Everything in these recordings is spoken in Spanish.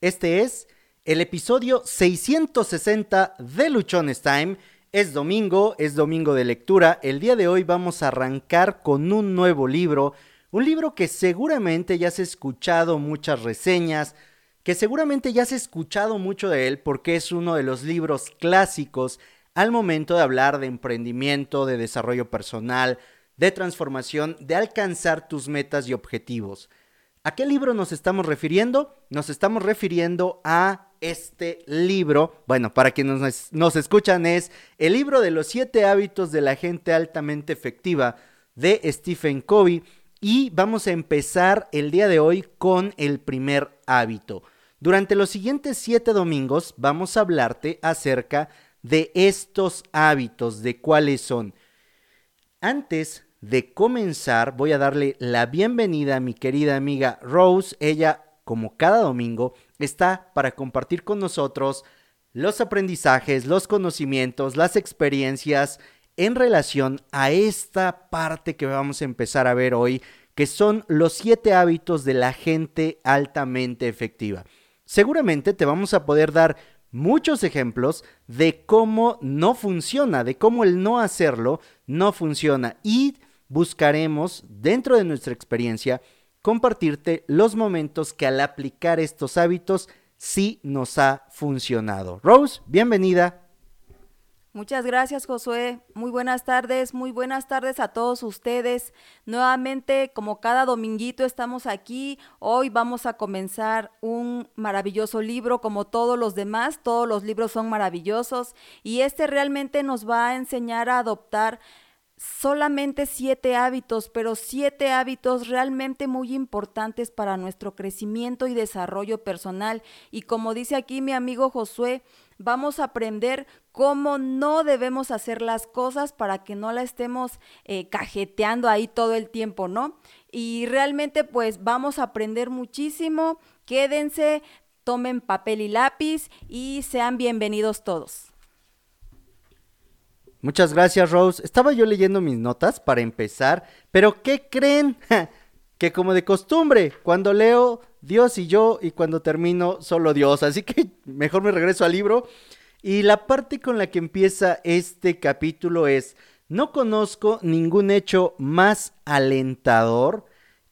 Este es el episodio 660 de Luchones Time. Es domingo, es domingo de lectura. El día de hoy vamos a arrancar con un nuevo libro, un libro que seguramente ya has escuchado muchas reseñas, que seguramente ya has escuchado mucho de él porque es uno de los libros clásicos al momento de hablar de emprendimiento, de desarrollo personal, de transformación, de alcanzar tus metas y objetivos. ¿A qué libro nos estamos refiriendo? Nos estamos refiriendo a este libro. Bueno, para quienes nos, escuchan es el libro de los siete hábitos de la gente altamente efectiva de Stephen Covey. Y vamos a empezar el día de hoy con el primer hábito. Durante los siguientes siete domingos vamos a hablarte acerca de estos hábitos, de cuáles son. Antes de comenzar, voy a darle la bienvenida a mi querida amiga Rose. Ella, como cada domingo, está para compartir con nosotros los aprendizajes, los conocimientos, las experiencias en relación a esta parte que vamos a empezar a ver hoy, que son los siete hábitos de la gente altamente efectiva. Seguramente te vamos a poder dar muchos ejemplos de cómo no funciona, de cómo el no hacerlo no funciona y buscaremos, dentro de nuestra experiencia, compartirte los momentos que al aplicar estos hábitos sí nos ha funcionado. Rose, bienvenida. Muchas gracias, Josué. Muy buenas tardes, muy buenas tardes a todos ustedes. Nuevamente, como cada dominguito estamos aquí, hoy vamos a comenzar un maravilloso libro como todos los demás. Todos los libros son maravillosos y este realmente nos va a enseñar a adoptar solamente siete hábitos, pero siete hábitos realmente muy importantes para nuestro crecimiento y desarrollo personal. Y como dice aquí mi amigo Josué, vamos a aprender cómo no debemos hacer las cosas para que no la estemos eh, cajeteando ahí todo el tiempo, ¿no? Y realmente pues vamos a aprender muchísimo. Quédense, tomen papel y lápiz y sean bienvenidos todos. Muchas gracias, Rose. Estaba yo leyendo mis notas para empezar, pero ¿qué creen? que como de costumbre, cuando leo Dios y yo y cuando termino solo Dios. Así que mejor me regreso al libro. Y la parte con la que empieza este capítulo es, no conozco ningún hecho más alentador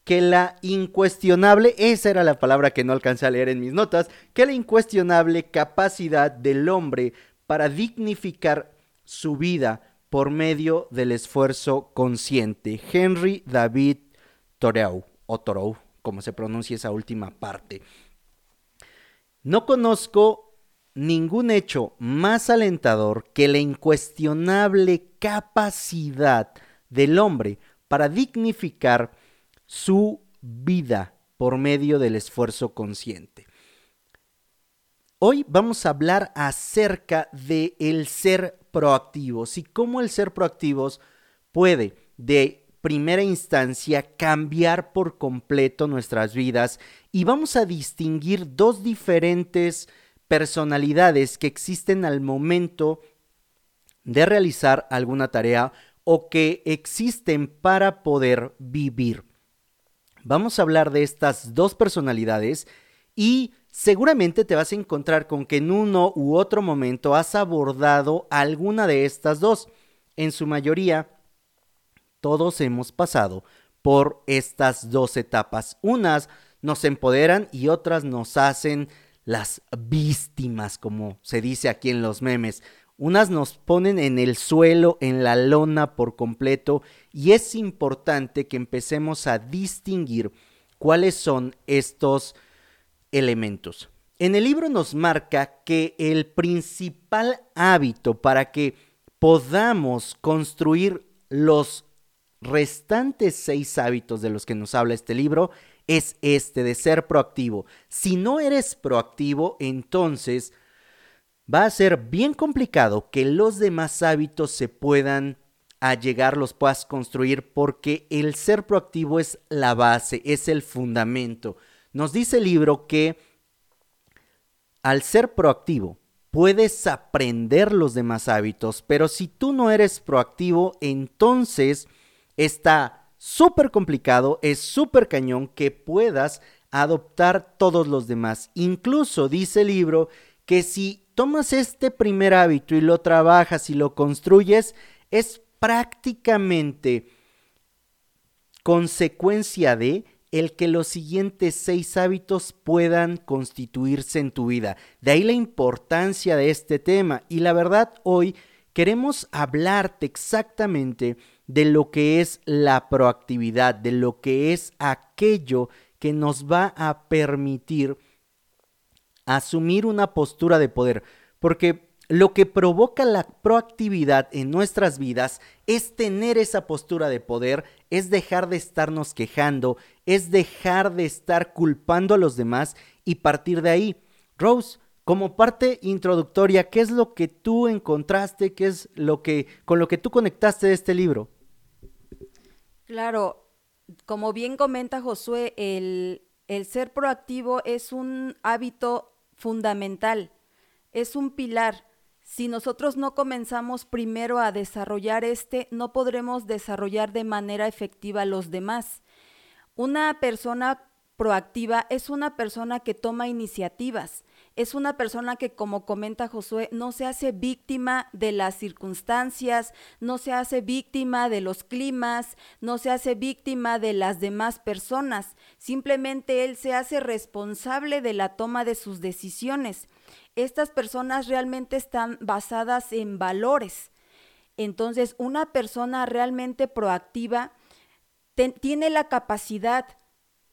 que la incuestionable, esa era la palabra que no alcancé a leer en mis notas, que la incuestionable capacidad del hombre para dignificar su vida por medio del esfuerzo consciente. Henry David Thoreau, o Thoreau, como se pronuncia esa última parte. No conozco ningún hecho más alentador que la incuestionable capacidad del hombre para dignificar su vida por medio del esfuerzo consciente. Hoy vamos a hablar acerca de el ser proactivos y cómo el ser proactivos puede de primera instancia cambiar por completo nuestras vidas y vamos a distinguir dos diferentes personalidades que existen al momento de realizar alguna tarea o que existen para poder vivir. Vamos a hablar de estas dos personalidades y seguramente te vas a encontrar con que en uno u otro momento has abordado alguna de estas dos. En su mayoría, todos hemos pasado por estas dos etapas. Unas nos empoderan y otras nos hacen las víctimas, como se dice aquí en los memes. Unas nos ponen en el suelo, en la lona por completo, y es importante que empecemos a distinguir cuáles son estos elementos. En el libro nos marca que el principal hábito para que podamos construir los restantes seis hábitos de los que nos habla este libro es este de ser proactivo. Si no eres proactivo, entonces va a ser bien complicado que los demás hábitos se puedan a llegar, los puedas construir, porque el ser proactivo es la base, es el fundamento. Nos dice el libro que al ser proactivo, puedes aprender los demás hábitos, pero si tú no eres proactivo, entonces está súper complicado, es súper cañón que puedas adoptar todos los demás. Incluso dice el libro que si tomas este primer hábito y lo trabajas y lo construyes, es prácticamente consecuencia de el que los siguientes seis hábitos puedan constituirse en tu vida. De ahí la importancia de este tema. Y la verdad, hoy queremos hablarte exactamente de lo que es la proactividad, de lo que es aquello que nos va a permitir asumir una postura de poder. Porque lo que provoca la proactividad en nuestras vidas es tener esa postura de poder, es dejar de estarnos quejando, es dejar de estar culpando a los demás y partir de ahí. Rose, como parte introductoria, ¿qué es lo que tú encontraste? ¿Qué es lo que con lo que tú conectaste de este libro? Claro, como bien comenta Josué, el, el ser proactivo es un hábito fundamental, es un pilar si nosotros no comenzamos primero a desarrollar este, no podremos desarrollar de manera efectiva los demás. Una persona proactiva es una persona que toma iniciativas, es una persona que, como comenta Josué, no se hace víctima de las circunstancias, no se hace víctima de los climas, no se hace víctima de las demás personas, simplemente él se hace responsable de la toma de sus decisiones estas personas realmente están basadas en valores. Entonces, una persona realmente proactiva tiene la capacidad,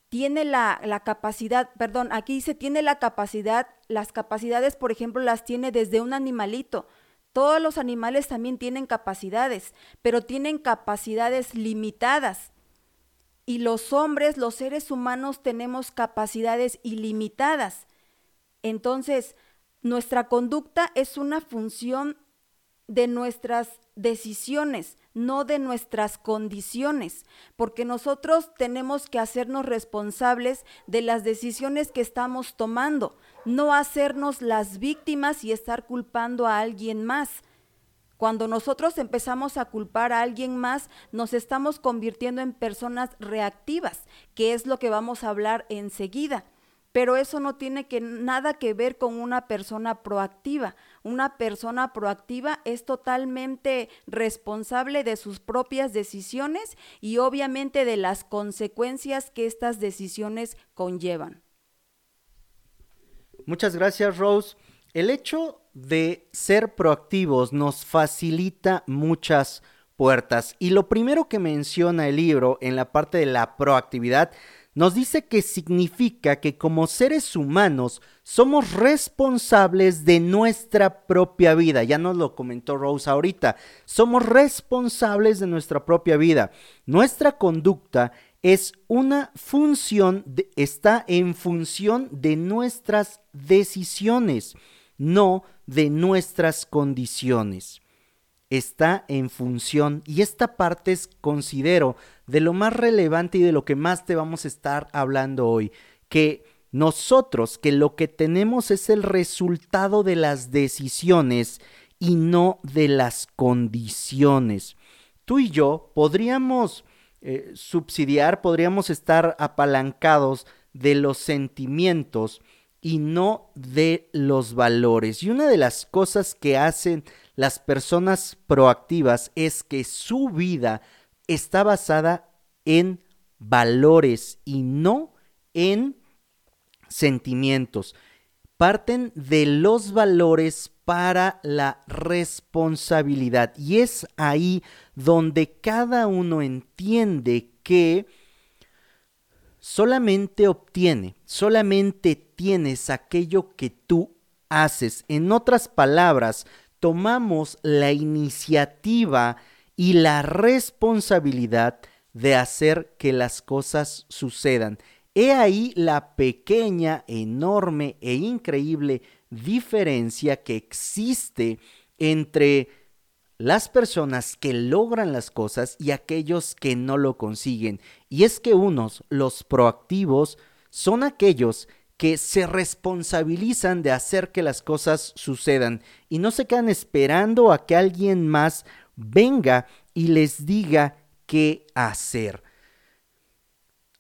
tiene la, la, capacidad, perdón, aquí dice, tiene la capacidad, las capacidades, por ejemplo, las tiene desde un animalito. Todos los animales también tienen capacidades, pero tienen capacidades limitadas. Y los hombres, los seres humanos, tenemos capacidades ilimitadas. Entonces, nuestra conducta es una función de nuestras decisiones, no de nuestras condiciones, porque nosotros tenemos que hacernos responsables de las decisiones que estamos tomando, no hacernos las víctimas y estar culpando a alguien más. Cuando nosotros empezamos a culpar a alguien más, nos estamos convirtiendo en personas reactivas, que es lo que vamos a hablar enseguida pero eso no tiene nada que ver con una persona proactiva. Una persona proactiva es totalmente responsable de sus propias decisiones y obviamente de las consecuencias que estas decisiones conllevan. Muchas gracias, Rose. El hecho de ser proactivos nos facilita muchas puertas y lo primero que menciona el libro en la parte de la proactividad nos dice que significa que como seres humanos somos responsables de nuestra propia vida. Ya nos lo comentó Rose ahorita. Somos responsables de nuestra propia vida. Nuestra conducta es una función, está en función de nuestras decisiones, no de nuestras condiciones está en función y esta parte es, considero, de lo más relevante y de lo que más te vamos a estar hablando hoy, que nosotros, que lo que tenemos es el resultado de las decisiones y no de las condiciones. Tú y yo podríamos eh, subsidiar, podríamos estar apalancados de los sentimientos y no de los valores. Y una de las cosas que hacen las personas proactivas es que su vida está basada en valores y no en sentimientos. Parten de los valores para la responsabilidad y es ahí donde cada uno entiende que solamente obtiene, solamente tienes aquello que tú haces. En otras palabras, tomamos la iniciativa y la responsabilidad de hacer que las cosas sucedan. He ahí la pequeña, enorme e increíble diferencia que existe entre las personas que logran las cosas y aquellos que no lo consiguen. Y es que unos, los proactivos, son aquellos que se responsabilizan de hacer que las cosas sucedan y no se quedan esperando a que alguien más venga y les diga qué hacer.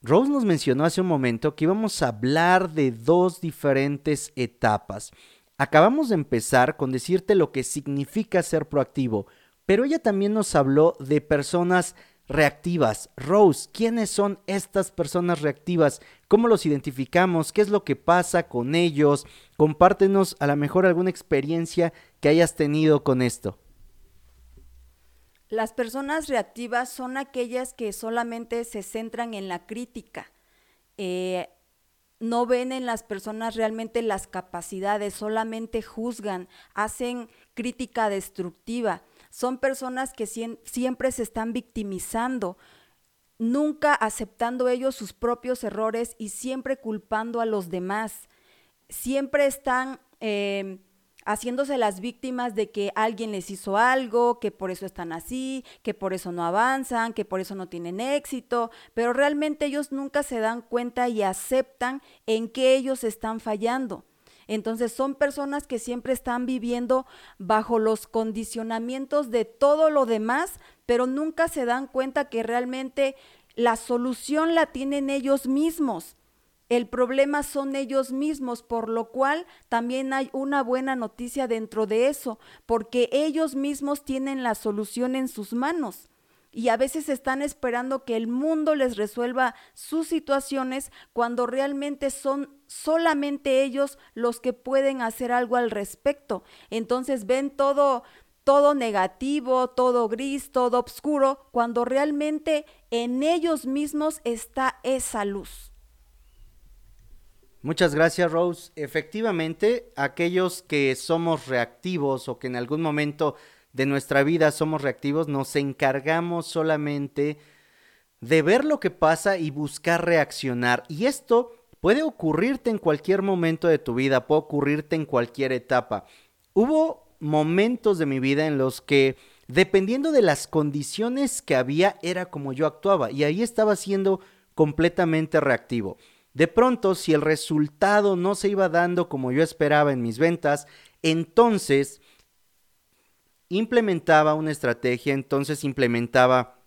Rose nos mencionó hace un momento que íbamos a hablar de dos diferentes etapas. Acabamos de empezar con decirte lo que significa ser proactivo, pero ella también nos habló de personas reactivas. Rose, ¿quiénes son estas personas reactivas? ¿Cómo los identificamos? ¿Qué es lo que pasa con ellos? Compártenos a lo mejor alguna experiencia que hayas tenido con esto. Las personas reactivas son aquellas que solamente se centran en la crítica. Eh, no ven en las personas realmente las capacidades, solamente juzgan, hacen crítica destructiva. Son personas que siempre se están victimizando, nunca aceptando ellos sus propios errores y siempre culpando a los demás. Siempre están eh, haciéndose las víctimas de que alguien les hizo algo, que por eso están así, que por eso no avanzan, que por eso no tienen éxito, pero realmente ellos nunca se dan cuenta y aceptan en que ellos están fallando. Entonces son personas que siempre están viviendo bajo los condicionamientos de todo lo demás, pero nunca se dan cuenta que realmente la solución la tienen ellos mismos. El problema son ellos mismos, por lo cual también hay una buena noticia dentro de eso, porque ellos mismos tienen la solución en sus manos. Y a veces están esperando que el mundo les resuelva sus situaciones cuando realmente son solamente ellos los que pueden hacer algo al respecto. Entonces ven todo todo negativo, todo gris, todo oscuro, cuando realmente en ellos mismos está esa luz. Muchas gracias, Rose. Efectivamente, aquellos que somos reactivos o que en algún momento de nuestra vida somos reactivos, nos encargamos solamente de ver lo que pasa y buscar reaccionar. Y esto puede ocurrirte en cualquier momento de tu vida, puede ocurrirte en cualquier etapa. Hubo momentos de mi vida en los que, dependiendo de las condiciones que había, era como yo actuaba. Y ahí estaba siendo completamente reactivo. De pronto, si el resultado no se iba dando como yo esperaba en mis ventas, entonces implementaba una estrategia, entonces implementaba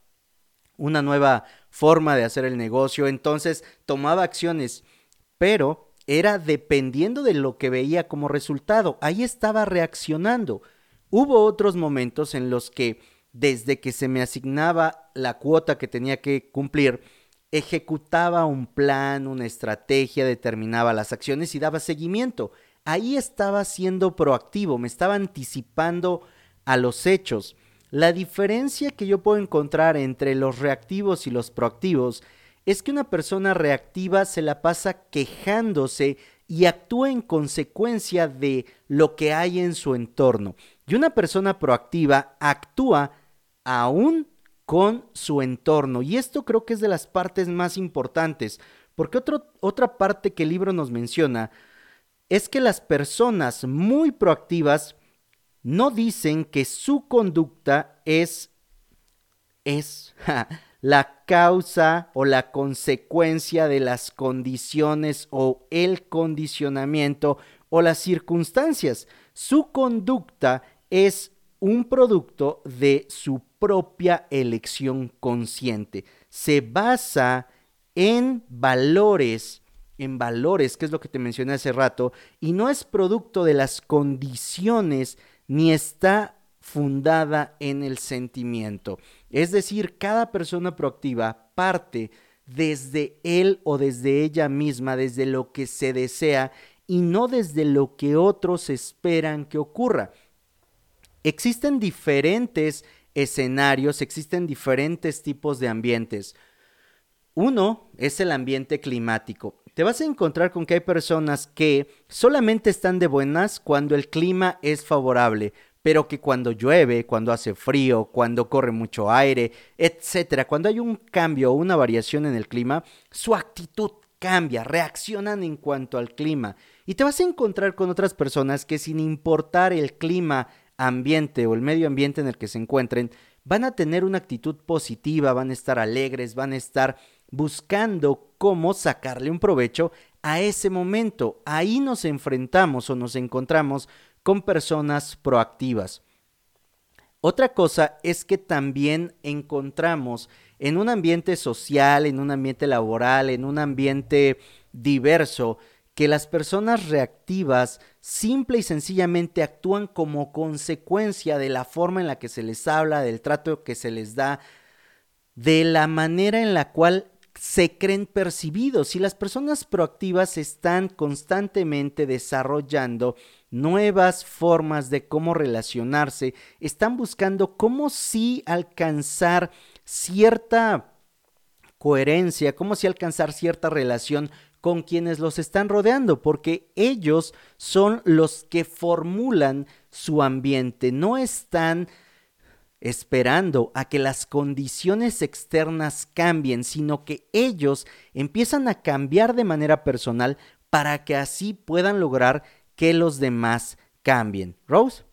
una nueva forma de hacer el negocio, entonces tomaba acciones, pero era dependiendo de lo que veía como resultado. Ahí estaba reaccionando. Hubo otros momentos en los que desde que se me asignaba la cuota que tenía que cumplir, ejecutaba un plan, una estrategia, determinaba las acciones y daba seguimiento. Ahí estaba siendo proactivo, me estaba anticipando a los hechos. La diferencia que yo puedo encontrar entre los reactivos y los proactivos es que una persona reactiva se la pasa quejándose y actúa en consecuencia de lo que hay en su entorno. Y una persona proactiva actúa aún con su entorno. Y esto creo que es de las partes más importantes, porque otra parte que el libro nos menciona es que las personas muy proactivas no dicen que su conducta es, es la causa o la consecuencia de las condiciones o el condicionamiento o las circunstancias. Su conducta es un producto de su propia elección consciente. Se basa en valores, en valores, que es lo que te mencioné hace rato, y no es producto de las condiciones ni está fundada en el sentimiento. Es decir, cada persona proactiva parte desde él o desde ella misma, desde lo que se desea y no desde lo que otros esperan que ocurra. Existen diferentes escenarios, existen diferentes tipos de ambientes. Uno es el ambiente climático. Te vas a encontrar con que hay personas que solamente están de buenas cuando el clima es favorable, pero que cuando llueve, cuando hace frío, cuando corre mucho aire, etcétera, cuando hay un cambio o una variación en el clima, su actitud cambia, reaccionan en cuanto al clima. Y te vas a encontrar con otras personas que sin importar el clima ambiente o el medio ambiente en el que se encuentren, van a tener una actitud positiva, van a estar alegres, van a estar buscando cómo sacarle un provecho a ese momento. Ahí nos enfrentamos o nos encontramos con personas proactivas. Otra cosa es que también encontramos en un ambiente social, en un ambiente laboral, en un ambiente diverso, que las personas reactivas simple y sencillamente actúan como consecuencia de la forma en la que se les habla, del trato que se les da, de la manera en la cual se creen percibidos. Si las personas proactivas están constantemente desarrollando nuevas formas de cómo relacionarse, están buscando cómo sí alcanzar cierta coherencia, cómo sí alcanzar cierta relación con quienes los están rodeando, porque ellos son los que formulan su ambiente, no están esperando a que las condiciones externas cambien, sino que ellos empiezan a cambiar de manera personal para que así puedan lograr que los demás cambien. Rose.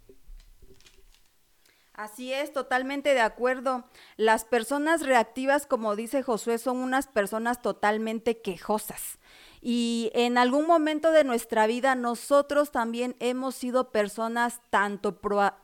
Así es, totalmente de acuerdo. Las personas reactivas, como dice Josué, son unas personas totalmente quejosas. Y en algún momento de nuestra vida nosotros también hemos sido personas tanto,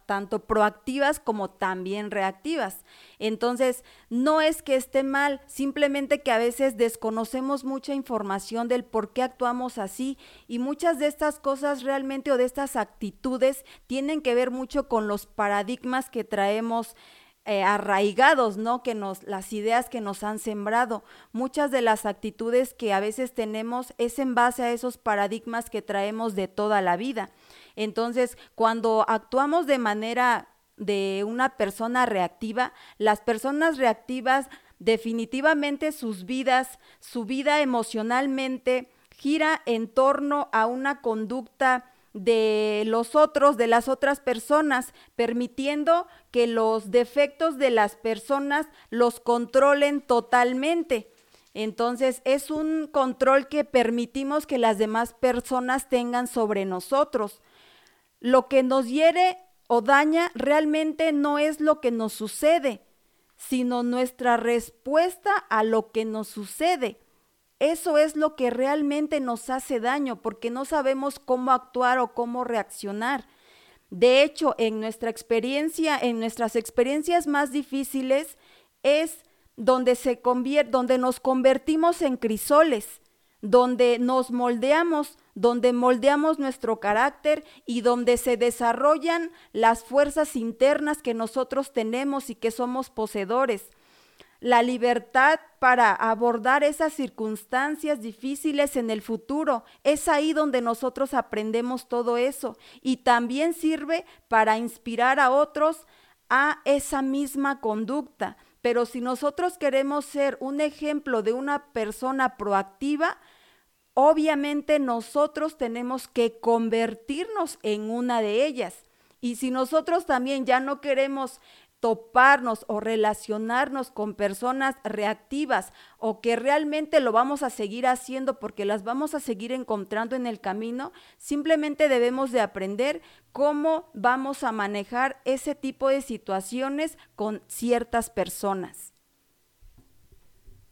tanto proactivas como también reactivas. Entonces, no es que esté mal, simplemente que a veces desconocemos mucha información del por qué actuamos así y muchas de estas cosas realmente o de estas actitudes tienen que ver mucho con los paradigmas que traemos eh, arraigados, ¿no? Que nos, las ideas que nos han sembrado. Muchas de las actitudes que a veces tenemos es en base a esos paradigmas que traemos de toda la vida. Entonces, cuando actuamos de manera de una persona reactiva, las personas reactivas definitivamente sus vidas, su vida emocionalmente gira en torno a una conducta de los otros, de las otras personas, permitiendo que los defectos de las personas los controlen totalmente. Entonces es un control que permitimos que las demás personas tengan sobre nosotros. Lo que nos hiere o daña realmente no es lo que nos sucede, sino nuestra respuesta a lo que nos sucede. Eso es lo que realmente nos hace daño porque no sabemos cómo actuar o cómo reaccionar. De hecho, en nuestra experiencia, en nuestras experiencias más difíciles es donde se donde nos convertimos en crisoles, donde nos moldeamos, donde moldeamos nuestro carácter y donde se desarrollan las fuerzas internas que nosotros tenemos y que somos poseedores la libertad para abordar esas circunstancias difíciles en el futuro. Es ahí donde nosotros aprendemos todo eso y también sirve para inspirar a otros a esa misma conducta. Pero si nosotros queremos ser un ejemplo de una persona proactiva, obviamente nosotros tenemos que convertirnos en una de ellas. Y si nosotros también ya no queremos toparnos o relacionarnos con personas reactivas o que realmente lo vamos a seguir haciendo porque las vamos a seguir encontrando en el camino, simplemente debemos de aprender cómo vamos a manejar ese tipo de situaciones con ciertas personas.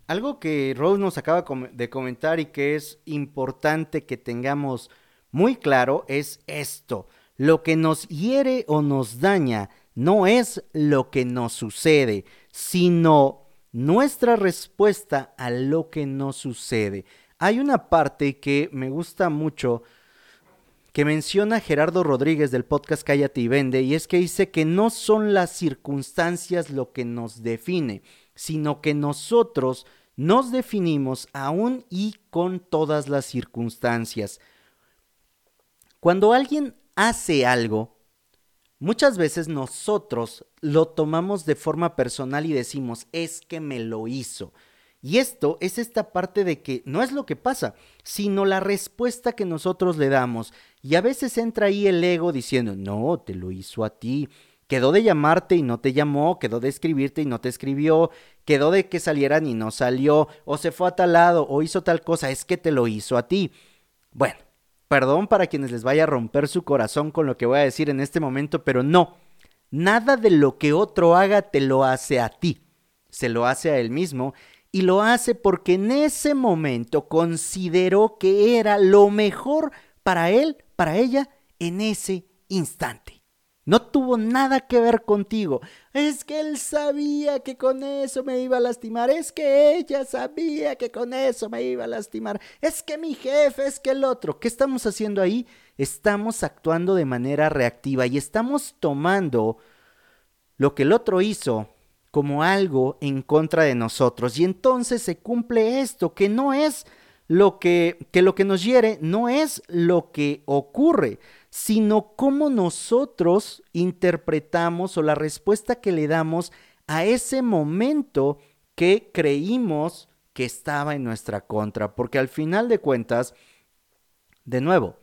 Algo que Rose nos acaba de comentar y que es importante que tengamos muy claro es esto. Lo que nos hiere o nos daña no es lo que nos sucede, sino nuestra respuesta a lo que nos sucede. Hay una parte que me gusta mucho que menciona Gerardo Rodríguez del podcast Cállate y Vende, y es que dice que no son las circunstancias lo que nos define, sino que nosotros nos definimos aún y con todas las circunstancias. Cuando alguien hace algo, Muchas veces nosotros lo tomamos de forma personal y decimos, es que me lo hizo. Y esto es esta parte de que no es lo que pasa, sino la respuesta que nosotros le damos. Y a veces entra ahí el ego diciendo, no, te lo hizo a ti. Quedó de llamarte y no te llamó, quedó de escribirte y no te escribió, quedó de que salieran y no salió, o se fue a tal lado, o hizo tal cosa, es que te lo hizo a ti. Bueno, Perdón para quienes les vaya a romper su corazón con lo que voy a decir en este momento, pero no. Nada de lo que otro haga te lo hace a ti. Se lo hace a él mismo y lo hace porque en ese momento consideró que era lo mejor para él, para ella, en ese instante. No tuvo nada que ver contigo. Es que él sabía que con eso me iba a lastimar. Es que ella sabía que con eso me iba a lastimar. Es que mi jefe, es que el otro. ¿Qué estamos haciendo ahí? Estamos actuando de manera reactiva y estamos tomando lo que el otro hizo como algo en contra de nosotros. Y entonces se cumple esto, que no es lo que, que lo que nos hiere, no es lo que ocurre, sino cómo nosotros interpretamos o la respuesta que le damos a ese momento que creímos que estaba en nuestra contra. Porque al final de cuentas, de nuevo,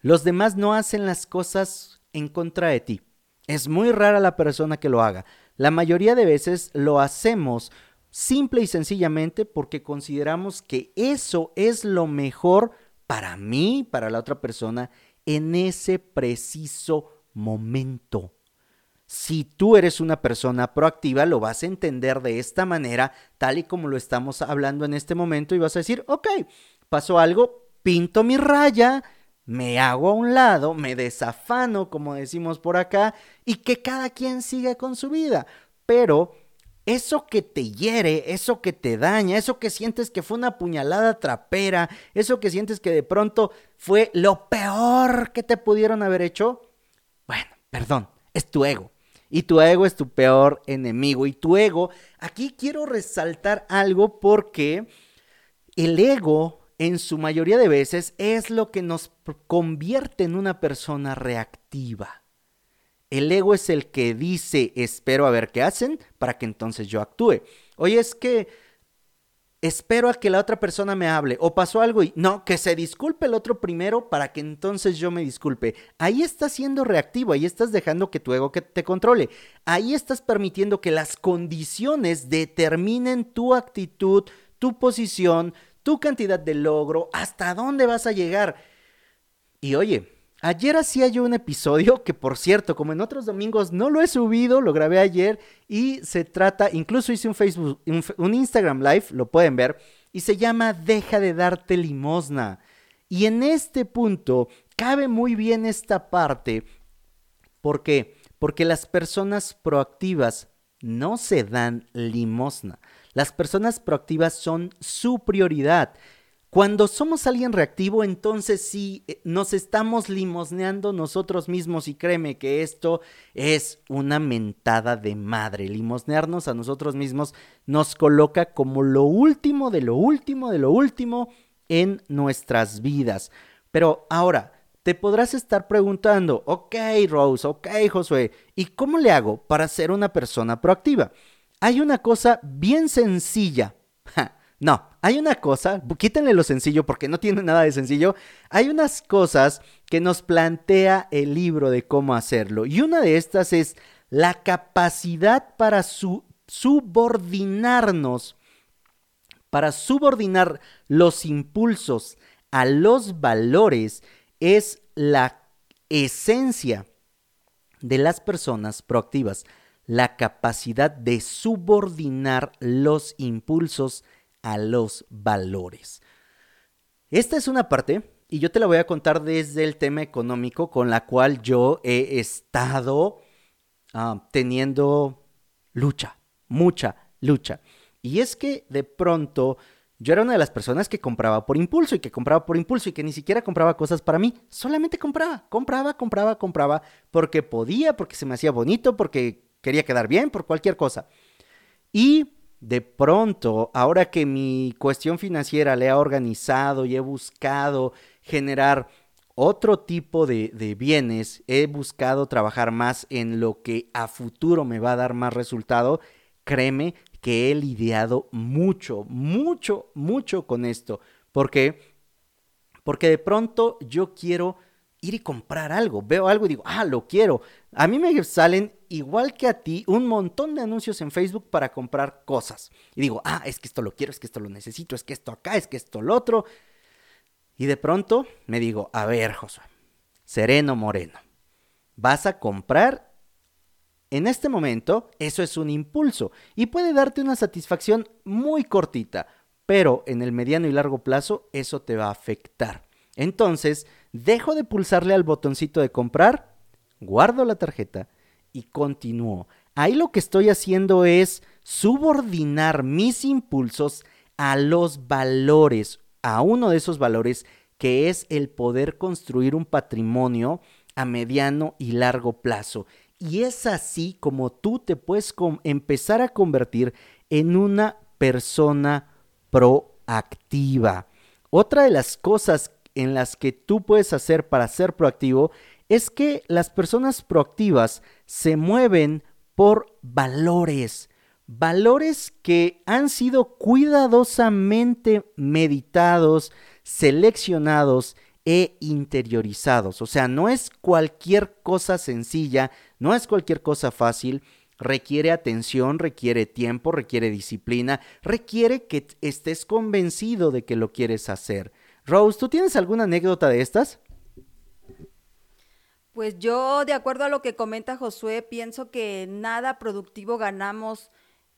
los demás no hacen las cosas en contra de ti. Es muy rara la persona que lo haga. La mayoría de veces lo hacemos simple y sencillamente porque consideramos que eso es lo mejor para mí, para la otra persona, en ese preciso momento. Si tú eres una persona proactiva, lo vas a entender de esta manera, tal y como lo estamos hablando en este momento, y vas a decir, ok, pasó algo, pinto mi raya, me hago a un lado, me desafano, como decimos por acá, y que cada quien siga con su vida pero eso que te hiere, eso que te daña, eso que sientes que fue una puñalada trapera, eso que sientes que de pronto fue lo peor que te pudieron haber hecho, bueno, perdón, es tu ego. Y tu ego es tu peor enemigo. Y tu ego, aquí quiero resaltar algo porque el ego en su mayoría de veces es lo que nos convierte en una persona reactiva. El ego es el que dice, espero a ver qué hacen para que entonces yo actúe. Oye, es que espero a que la otra persona me hable o pasó algo y no, que se disculpe el otro primero para que entonces yo me disculpe. Ahí estás siendo reactivo, ahí estás dejando que tu ego que te controle. Ahí estás permitiendo que las condiciones determinen tu actitud, tu posición, tu cantidad de logro, hasta dónde vas a llegar. Y oye, Ayer hacía yo un episodio que, por cierto, como en otros domingos no lo he subido, lo grabé ayer y se trata, incluso hice un Facebook, un, Instagram Live, lo pueden ver, y se llama Deja de darte limosna. Y en este punto cabe muy bien esta parte. ¿Por qué? Porque las personas proactivas no se dan limosna. Las personas proactivas son su prioridad. Cuando somos alguien reactivo, entonces sí eh, nos estamos limosneando nosotros mismos y créeme que esto es una mentada de madre. Limosnearnos a nosotros mismos nos coloca como lo último de lo último de lo último en nuestras vidas. Pero ahora, te podrás estar preguntando, ok Rose, ok Josué, ¿y cómo le hago para ser una persona proactiva? Hay una cosa bien sencilla. No, hay una cosa, quítenle lo sencillo porque no tiene nada de sencillo. Hay unas cosas que nos plantea el libro de cómo hacerlo. Y una de estas es la capacidad para subordinarnos, para subordinar los impulsos a los valores, es la esencia de las personas proactivas. La capacidad de subordinar los impulsos a los valores. Esta es una parte, y yo te la voy a contar desde el tema económico con la cual yo he estado ah, teniendo lucha, mucha lucha. Y es que de pronto yo era una de las personas que compraba por impulso y que compraba por impulso y que ni siquiera compraba cosas para mí, solamente compraba, compraba, compraba, compraba, porque podía, porque se me hacía bonito, porque quería quedar bien, por cualquier cosa. Y de pronto, ahora que mi cuestión financiera le ha organizado y he buscado generar otro tipo de, bienes, he buscado trabajar más en lo que a futuro me va a dar más resultado, créeme que he lidiado mucho, mucho, mucho con esto. ¿Por qué? Porque de pronto yo quiero ir y comprar algo. Veo algo y digo, ah, lo quiero. A mí me salen, igual que a ti, un montón de anuncios en Facebook para comprar cosas. Y digo, ah, es que esto lo quiero, es que esto lo necesito, es que esto acá, es que esto lo otro. Y de pronto me digo, a ver, Josué, sereno moreno, vas a comprar. En este momento, eso es un impulso y puede darte una satisfacción muy cortita, pero en el mediano y largo plazo eso te va a afectar. Entonces, dejo de pulsarle al botoncito de comprar, guardo la tarjeta y continúo. Ahí lo que estoy haciendo es subordinar mis impulsos a los valores, a uno de esos valores que es el poder construir un patrimonio a mediano y largo plazo. Y es así como tú te puedes empezar a convertir en una persona proactiva. Otra de las cosas en las que tú puedes hacer para ser proactivo es que las personas proactivas se mueven por valores, valores que han sido cuidadosamente meditados, seleccionados e interiorizados. O sea, no es cualquier cosa sencilla, no es cualquier cosa fácil, requiere atención, requiere tiempo, requiere disciplina, requiere que estés convencido de que lo quieres hacer. Rose, ¿tú tienes alguna anécdota de estas? Pues yo, de acuerdo a lo que comenta Josué, pienso que nada productivo ganamos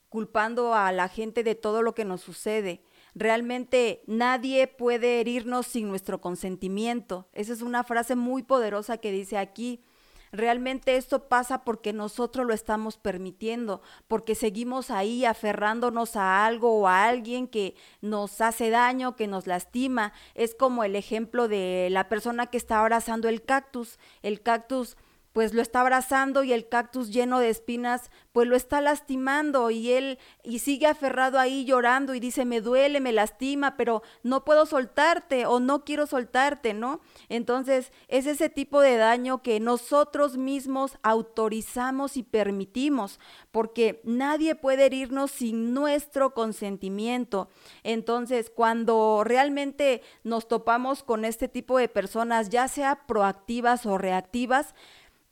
culpando a la gente de todo lo que nos sucede. Realmente nadie puede herirnos sin nuestro consentimiento. Esa es una frase muy poderosa que dice aquí. Realmente esto pasa porque nosotros lo estamos permitiendo, porque seguimos ahí aferrándonos a algo o a alguien que nos hace daño, que nos lastima. Es como el ejemplo de la persona que está abrazando el cactus. El cactus pues lo está abrazando y el cactus lleno de espinas, pues lo está lastimando y él y sigue aferrado ahí llorando y dice, me duele, me lastima, pero no puedo soltarte o no quiero soltarte, ¿no? Entonces es ese tipo de daño que nosotros mismos autorizamos y permitimos, porque nadie puede herirnos sin nuestro consentimiento. Entonces, cuando realmente nos topamos con este tipo de personas, ya sea proactivas o reactivas,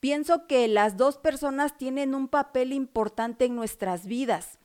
Pienso que las dos personas tienen un papel importante en nuestras vidas.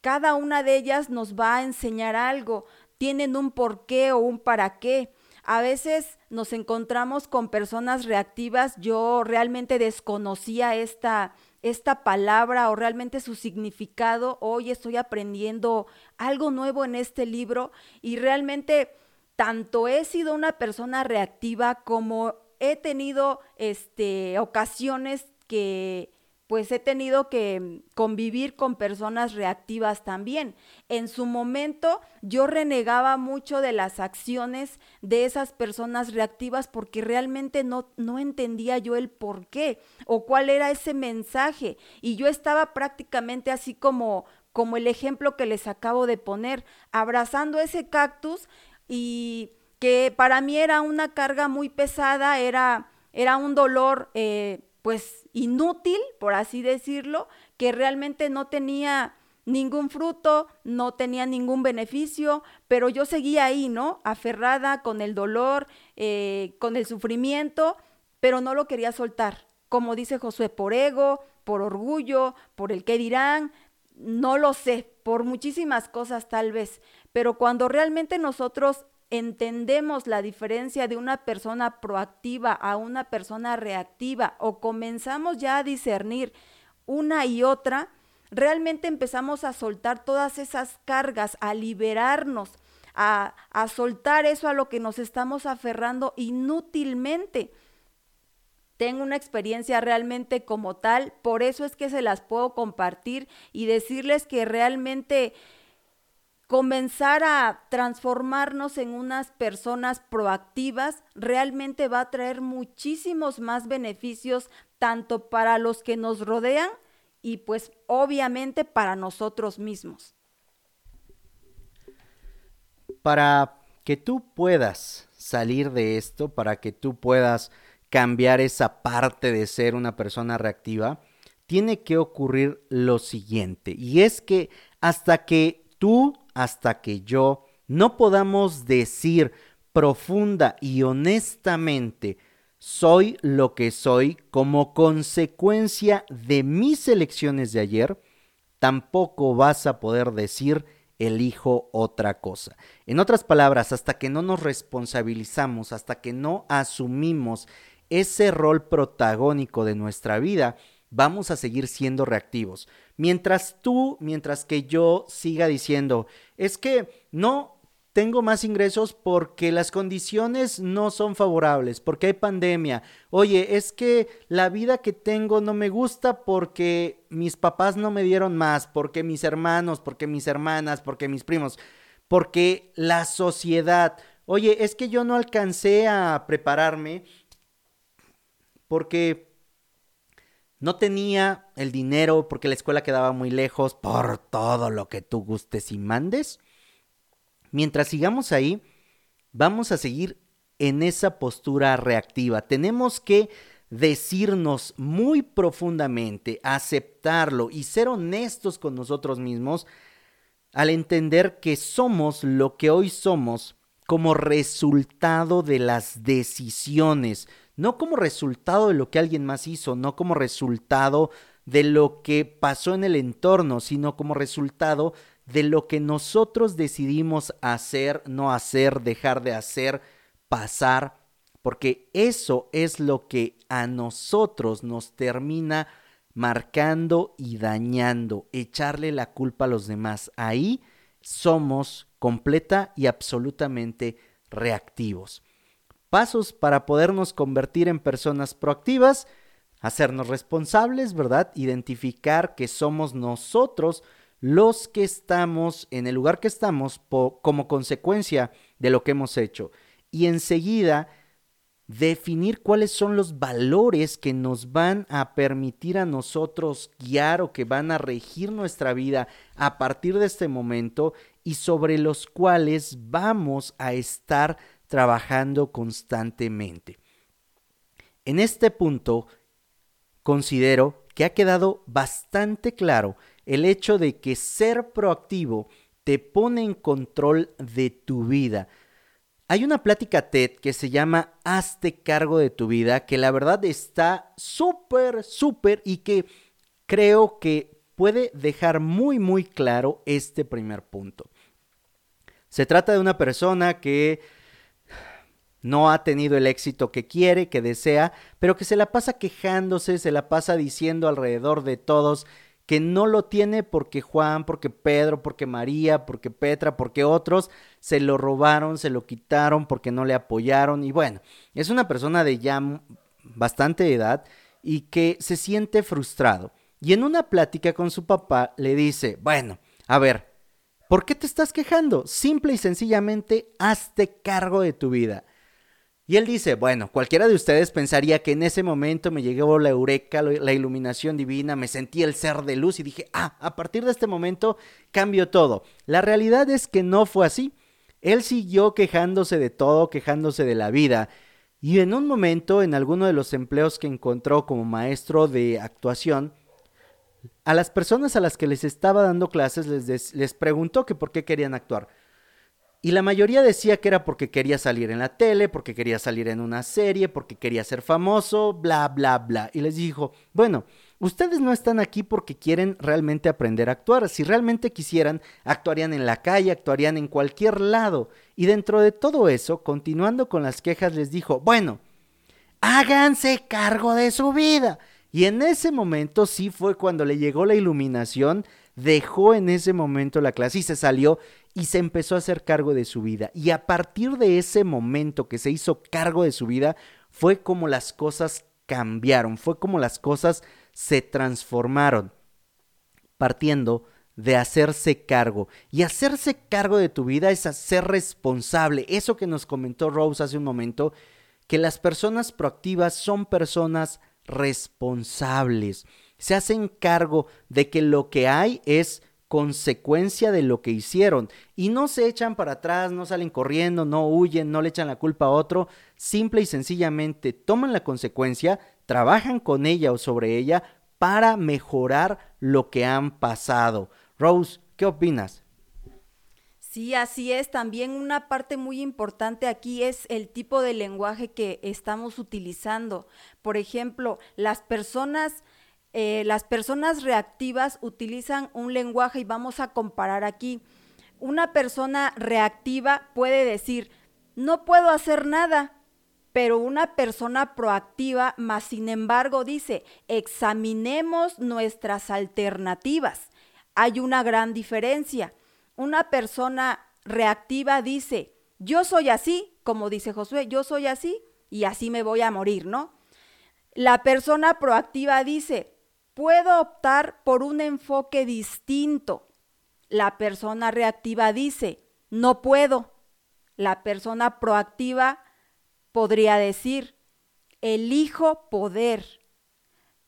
Cada una de ellas nos va a enseñar algo, tienen un porqué o un para qué. A veces nos encontramos con personas reactivas. Yo realmente desconocía esta, esta palabra o realmente su significado. Hoy estoy aprendiendo algo nuevo en este libro y realmente tanto he sido una persona reactiva como he tenido este, ocasiones que pues he tenido que convivir con personas reactivas también. En su momento yo renegaba mucho de las acciones de esas personas reactivas porque realmente no, no entendía yo el por qué o cuál era ese mensaje. Y yo estaba prácticamente así como, como el ejemplo que les acabo de poner, abrazando ese cactus y que para mí era una carga muy pesada, era, era un dolor eh, pues inútil, por así decirlo, que realmente no tenía ningún fruto, no tenía ningún beneficio, pero yo seguía ahí, ¿no? Aferrada con el dolor, eh, con el sufrimiento, pero no lo quería soltar. Como dice Josué, por ego, por orgullo, por el que dirán, no lo sé, por muchísimas cosas tal vez, pero cuando realmente nosotros entendemos la diferencia de una persona proactiva a una persona reactiva o comenzamos ya a discernir una y otra, realmente empezamos a soltar todas esas cargas, a liberarnos, a, a soltar eso a lo que nos estamos aferrando inútilmente. Tengo una experiencia realmente como tal, por eso es que se las puedo compartir y decirles que realmente comenzar a transformarnos en unas personas proactivas realmente va a traer muchísimos más beneficios tanto para los que nos rodean y pues obviamente para nosotros mismos. Para que tú puedas salir de esto, para que tú puedas cambiar esa parte de ser una persona reactiva, tiene que ocurrir lo siguiente, y es que hasta que tú hasta que yo no podamos decir profunda y honestamente soy lo que soy como consecuencia de mis elecciones de ayer, tampoco vas a poder decir elijo otra cosa. En otras palabras, hasta que no nos responsabilizamos, hasta que no asumimos ese rol protagónico de nuestra vida, vamos a seguir siendo reactivos. Mientras tú, mientras que yo siga diciendo, es que no, tengo más ingresos porque las condiciones no son favorables, porque hay pandemia. Oye, es que la vida que tengo no me gusta porque mis papás no me dieron más, porque mis hermanos, porque mis hermanas, porque mis primos, porque la sociedad. Oye, es que yo no alcancé a prepararme porque no tenía el dinero, porque la escuela quedaba muy lejos, por todo lo que tú gustes y mandes. Mientras sigamos ahí, vamos a seguir en esa postura reactiva. Tenemos que decirnos muy profundamente, aceptarlo y ser honestos con nosotros mismos al entender que somos lo que hoy somos como resultado de las decisiones, no como resultado de lo que alguien más hizo, no como resultado de lo que pasó en el entorno, sino como resultado de lo que nosotros decidimos hacer, no hacer, dejar de hacer, pasar, porque eso es lo que a nosotros nos termina marcando y dañando, echarle la culpa a los demás. Ahí somos completa y absolutamente reactivos. Pasos para podernos convertir en personas proactivas, hacernos responsables, ¿verdad? Identificar que somos nosotros los que estamos en el lugar que estamos como consecuencia de lo que hemos hecho. Y enseguida definir cuáles son los valores que nos van a permitir a nosotros guiar o que van a regir nuestra vida a partir de este momento y sobre los cuales vamos a estar trabajando constantemente. En este punto, considero que ha quedado bastante claro el hecho de que ser proactivo te pone en control de tu vida. Hay una plática TED que se llama Hazte cargo de tu vida, que la verdad está súper, súper y que creo que puede dejar muy, muy claro este primer punto. Se trata de una persona que no ha tenido el éxito que quiere, que desea, pero que se la pasa quejándose, se la pasa diciendo alrededor de todos que no lo tiene porque Juan, porque Pedro, porque María, porque Petra, porque otros se lo robaron, se lo quitaron, porque no le apoyaron. Y bueno, es una persona de ya bastante edad y que se siente frustrado. Y en una plática con su papá le dice, bueno, a ver, ¿por qué te estás quejando? Simple y sencillamente, hazte cargo de tu vida. Y él dice, bueno, cualquiera de ustedes pensaría que en ese momento me llegó la eureka, la iluminación divina, me sentí el ser de luz y dije, ah, a partir de este momento cambio todo. La realidad es que no fue así. Él siguió quejándose de todo, quejándose de la vida. Y en un momento, en alguno de los empleos que encontró como maestro de actuación, a las personas a las que les estaba dando clases les, les preguntó que por qué querían actuar. Y la mayoría decía que era porque quería salir en la tele, porque quería salir en una serie, porque quería ser famoso, bla, bla, bla. Y les dijo, bueno, ustedes no están aquí porque quieren realmente aprender a actuar. Si realmente quisieran, actuarían en la calle, actuarían en cualquier lado. Y dentro de todo eso, continuando con las quejas, les dijo, bueno, háganse cargo de su vida. Y en ese momento sí fue cuando le llegó la iluminación, dejó en ese momento la clase y se salió y se empezó a hacer cargo de su vida. Y a partir de ese momento que se hizo cargo de su vida, fue como las cosas cambiaron, fue como las cosas se transformaron, partiendo de hacerse cargo. Y hacerse cargo de tu vida es ser responsable. Eso que nos comentó Rose hace un momento, que las personas proactivas son personas responsables. Se hacen cargo de que lo que hay es consecuencia de lo que hicieron y no se echan para atrás, no salen corriendo, no huyen, no le echan la culpa a otro, simple y sencillamente toman la consecuencia, trabajan con ella o sobre ella para mejorar lo que han pasado. Rose, ¿qué opinas? Sí, así es. También una parte muy importante aquí es el tipo de lenguaje que estamos utilizando. Por ejemplo, las personas eh, las personas reactivas utilizan un lenguaje y vamos a comparar aquí. Una persona reactiva puede decir, no puedo hacer nada, pero una persona proactiva, más sin embargo, dice, examinemos nuestras alternativas. Hay una gran diferencia. Una persona reactiva dice, yo soy así, como dice Josué, yo soy así y así me voy a morir, ¿no? La persona proactiva dice, puedo optar por un enfoque distinto. La persona reactiva dice, no puedo. La persona proactiva podría decir, elijo poder.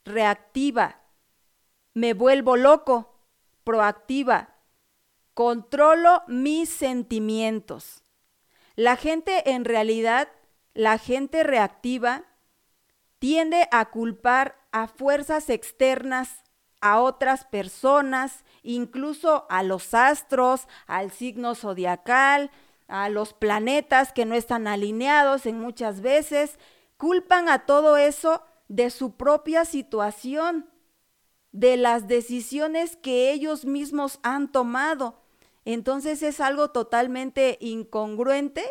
Reactiva, me vuelvo loco. Proactiva, controlo mis sentimientos. La gente en realidad, la gente reactiva, tiende a culpar a fuerzas externas, a otras personas, incluso a los astros, al signo zodiacal, a los planetas que no están alineados en muchas veces, culpan a todo eso de su propia situación, de las decisiones que ellos mismos han tomado. Entonces es algo totalmente incongruente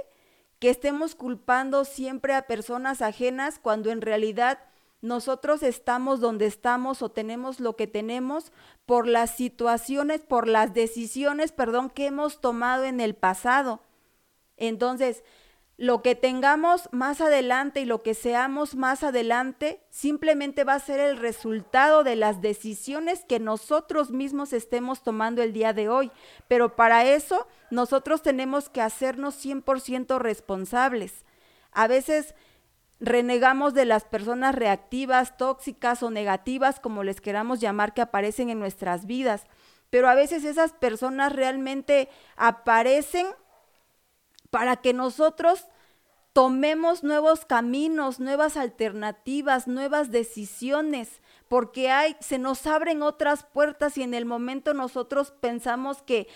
que estemos culpando siempre a personas ajenas cuando en realidad nosotros estamos donde estamos o tenemos lo que tenemos por las situaciones, por las decisiones, perdón, que hemos tomado en el pasado. Entonces, lo que tengamos más adelante y lo que seamos más adelante simplemente va a ser el resultado de las decisiones que nosotros mismos estemos tomando el día de hoy. Pero para eso nosotros tenemos que hacernos 100% responsables. A veces renegamos de las personas reactivas, tóxicas o negativas, como les queramos llamar, que aparecen en nuestras vidas. Pero a veces esas personas realmente aparecen para que nosotros tomemos nuevos caminos, nuevas alternativas, nuevas decisiones, porque hay, se nos abren otras puertas y en el momento nosotros pensamos que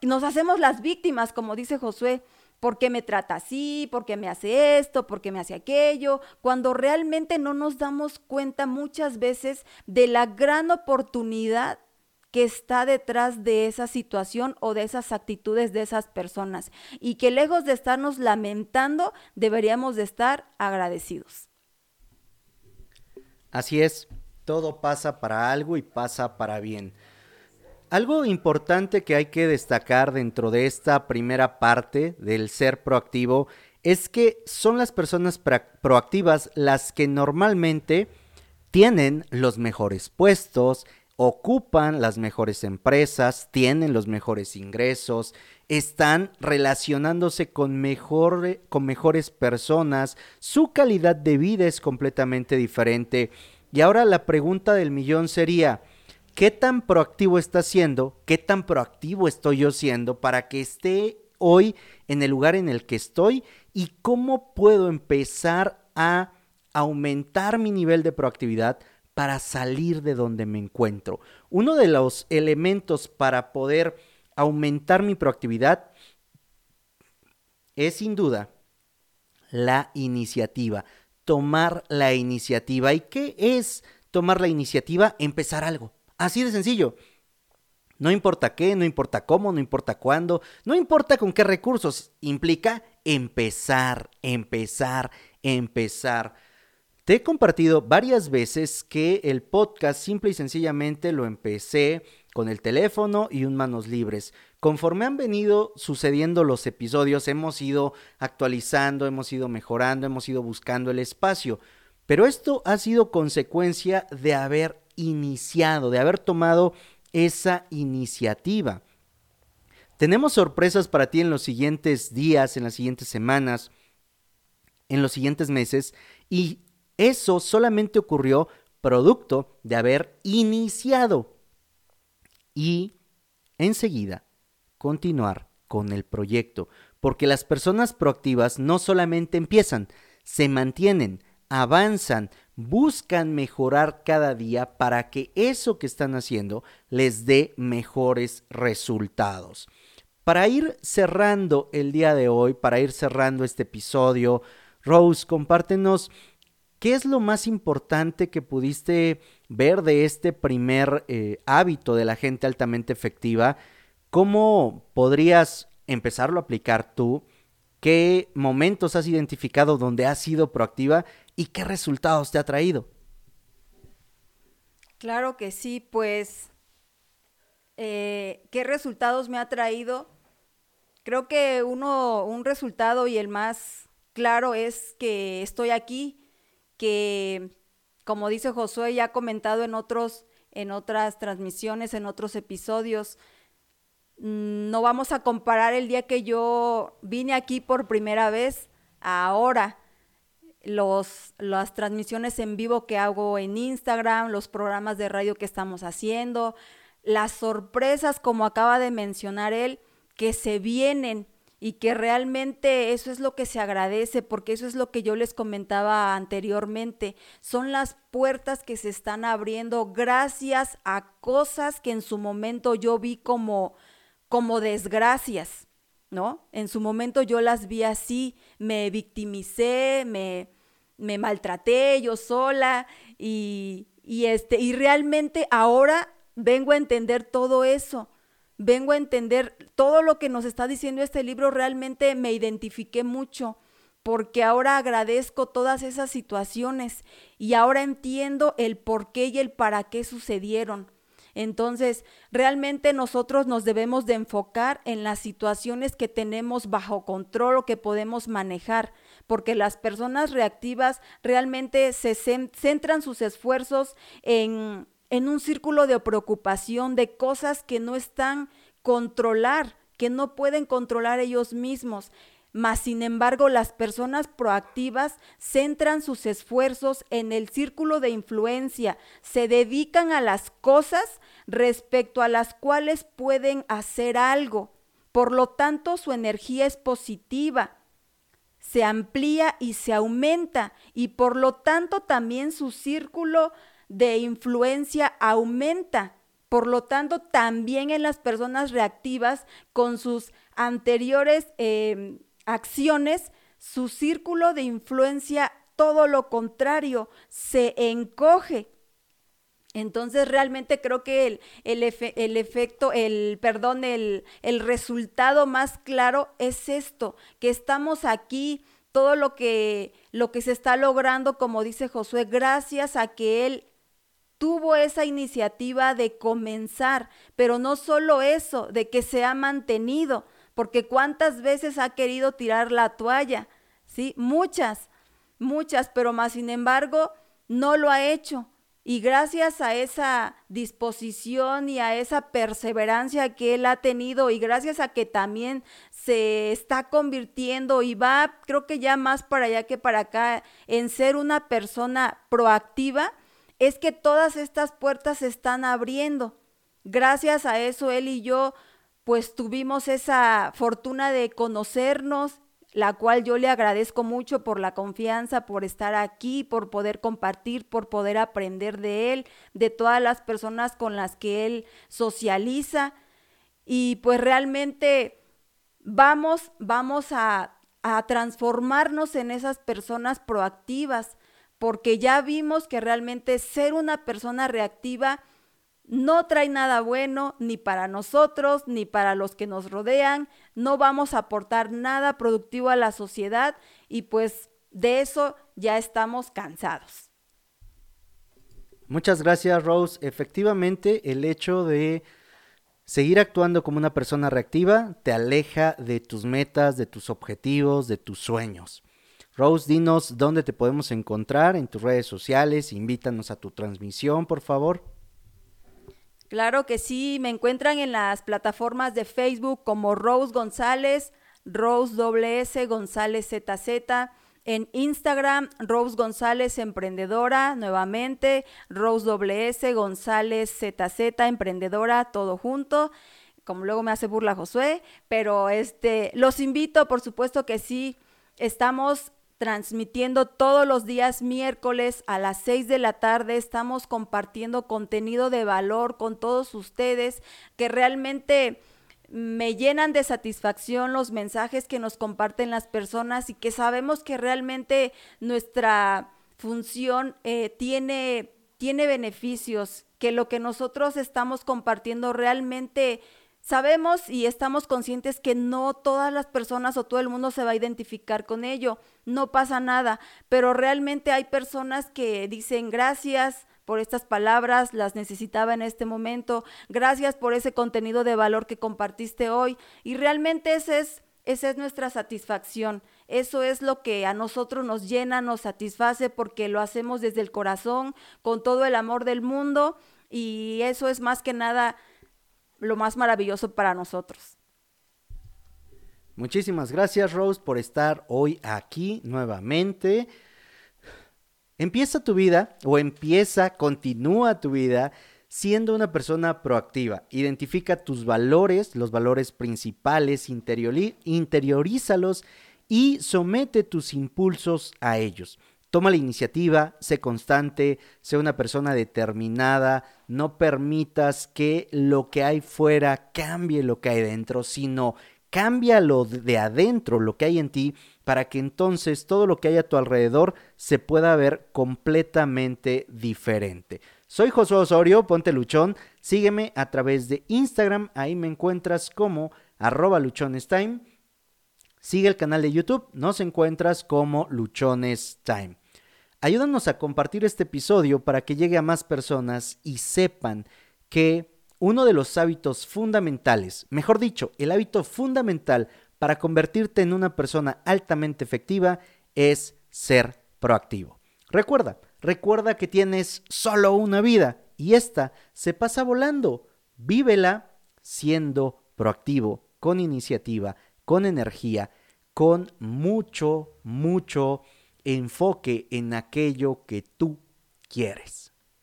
nos hacemos las víctimas, como dice Josué, ¿Por qué me trata así? ¿Por qué me hace esto? ¿Por qué me hace aquello? Cuando realmente no nos damos cuenta muchas veces de la gran oportunidad que está detrás de esa situación o de esas actitudes de esas personas y que lejos de estarnos lamentando, deberíamos de estar agradecidos. Así es, todo pasa para algo y pasa para bien. Algo importante que hay que destacar dentro de esta primera parte del ser proactivo es que son las personas proactivas las que normalmente tienen los mejores puestos, ocupan las mejores empresas, tienen los mejores ingresos, están relacionándose con, mejor, con mejores personas, su calidad de vida es completamente diferente. Y ahora la pregunta del millón sería, ¿Qué tan proactivo está siendo? ¿Qué tan proactivo estoy yo siendo para que esté hoy en el lugar en el que estoy? ¿Y cómo puedo empezar a aumentar mi nivel de proactividad para salir de donde me encuentro? Uno de los elementos para poder aumentar mi proactividad es sin duda la iniciativa, tomar la iniciativa. ¿Y qué es tomar la iniciativa? Empezar algo. Así de sencillo. No importa qué, no importa cómo, no importa cuándo, no importa con qué recursos, implica empezar, empezar, empezar. Te he compartido varias veces que el podcast simple y sencillamente lo empecé con el teléfono y un manos libres. Conforme han venido sucediendo los episodios, hemos ido actualizando, hemos ido mejorando, hemos ido buscando el espacio. Pero esto ha sido consecuencia de haber iniciado, de haber tomado esa iniciativa. Tenemos sorpresas para ti en los siguientes días, en las siguientes semanas, en los siguientes meses y eso solamente ocurrió producto de haber iniciado y enseguida continuar con el proyecto, porque las personas proactivas no solamente empiezan, se mantienen, avanzan, buscan mejorar cada día para que eso que están haciendo les dé mejores resultados. Para ir cerrando el día de hoy, para ir cerrando este episodio, Rose, compártenos qué es lo más importante que pudiste ver de este primer eh, hábito de la gente altamente efectiva. ¿Cómo podrías empezarlo a aplicar tú? ¿Qué momentos has identificado donde has sido proactiva y qué resultados te ha traído. Claro que sí, pues, eh, ¿qué resultados me ha traído? Creo que uno, un resultado y el más claro es que estoy aquí, que como dice Josué, ya ha comentado en otros, en otras transmisiones, en otros episodios, mm, no vamos a comparar el día que yo vine aquí por primera vez a ahora. Los, las transmisiones en vivo que hago en Instagram, los programas de radio que estamos haciendo, las sorpresas, como acaba de mencionar él, que se vienen y que realmente eso es lo que se agradece, porque eso es lo que yo les comentaba anteriormente, son las puertas que se están abriendo gracias a cosas que en su momento yo vi como como desgracias, ¿no? En su momento yo las vi así, me victimicé, me, me maltraté yo sola y, y, este, y realmente ahora vengo a entender todo eso vengo a entender todo lo que nos está diciendo este libro, realmente me identifiqué mucho porque ahora agradezco todas esas situaciones y ahora entiendo el por qué y el para qué sucedieron. Entonces, realmente nosotros nos debemos de enfocar en las situaciones que tenemos bajo control o que podemos manejar, porque las personas reactivas realmente se centran sus esfuerzos en en un círculo de preocupación de cosas que no están controlar, que no pueden controlar ellos mismos. Mas, sin embargo, las personas proactivas centran sus esfuerzos en el círculo de influencia, se dedican a las cosas respecto a las cuales pueden hacer algo. Por lo tanto, su energía es positiva, se amplía y se aumenta, y por lo tanto también su círculo de influencia aumenta. Por lo tanto, también en las personas reactivas con sus anteriores em, acciones, su círculo de influencia, todo lo contrario, se encoge. Entonces realmente creo que el, el, efecto, el, perdón, el, el resultado más claro es esto, que estamos aquí, todo lo que, lo que se está logrando, como dice Josué, gracias a que él tuvo esa iniciativa de comenzar, pero no solo eso, de que se ha mantenido, porque cuántas veces ha querido tirar la toalla, ¿sí? Muchas, muchas, pero más sin embargo no lo ha hecho. Y gracias a esa disposición y a esa perseverancia que él ha tenido y gracias a que también se está convirtiendo y va, creo que ya más para allá que para acá, en ser una persona proactiva, es que todas estas puertas se están abriendo. Gracias a eso él y yo pues tuvimos esa fortuna de conocernos, la cual yo le agradezco mucho por la confianza, por estar aquí, por poder compartir, por poder aprender de él, de todas las personas con las que él socializa. Y pues realmente vamos, vamos a, a transformarnos en esas personas proactivas, porque ya vimos que realmente ser una persona reactiva no trae nada bueno ni para nosotros ni para los que nos rodean, no vamos a aportar nada productivo a la sociedad y pues de eso ya estamos cansados. Muchas gracias Rose. Efectivamente, el hecho de seguir actuando como una persona reactiva te aleja de tus metas, de tus objetivos, de tus sueños. Rose, dinos dónde te podemos encontrar en tus redes sociales, invítanos a tu transmisión, por favor. Claro que sí, me encuentran en las plataformas de Facebook como Rose González, Rose WS González ZZ, en Instagram Rose González Emprendedora, nuevamente Rose WS González ZZ Emprendedora, todo junto como luego me hace burla Josué, pero este los invito, por supuesto que sí, estamos transmitiendo todos los días miércoles a las 6 de la tarde. Estamos compartiendo contenido de valor con todos ustedes que realmente me llenan de satisfacción los mensajes que nos comparten las personas y que sabemos que realmente nuestra función eh, tiene, tiene beneficios, que lo que nosotros estamos compartiendo realmente Sabemos y estamos conscientes que no todas las personas o todo el mundo se va a identificar con ello, no pasa nada, pero realmente hay personas que dicen gracias por estas palabras, las necesitaba en este momento. Gracias por ese contenido de valor que compartiste hoy. Y realmente ese es, esa es nuestra satisfacción. Eso es lo que a nosotros nos llena, nos satisface porque lo hacemos desde el corazón, con todo el amor del mundo. Y eso es más que nada lo más maravilloso para nosotros. Muchísimas gracias Rose por estar hoy aquí nuevamente. Empieza tu vida o empieza, continúa tu vida siendo una persona proactiva. Identifica tus valores, los valores principales, interiorízalos y somete tus impulsos a ellos. Toma la iniciativa, sé constante, sé una persona determinada, no permitas que lo que hay fuera cambie lo que hay dentro, sino cambia lo de adentro, lo que hay en ti, para que entonces todo lo que hay a tu alrededor se pueda ver completamente diferente. Soy Josué Osorio, ponte luchón, sígueme a través de Instagram, ahí me encuentras como arroba luchonestime. Sigue el canal de YouTube, nos encuentras como Luchones Time. Ayúdanos a compartir este episodio para que llegue a más personas y sepan que uno de los hábitos fundamentales, mejor dicho, el hábito fundamental para convertirte en una persona altamente efectiva es ser proactivo. Recuerda, recuerda que tienes solo una vida y esta se pasa volando. Vívela siendo proactivo, con iniciativa, con energía, con mucho, mucho enfoque en aquello que tú quieres.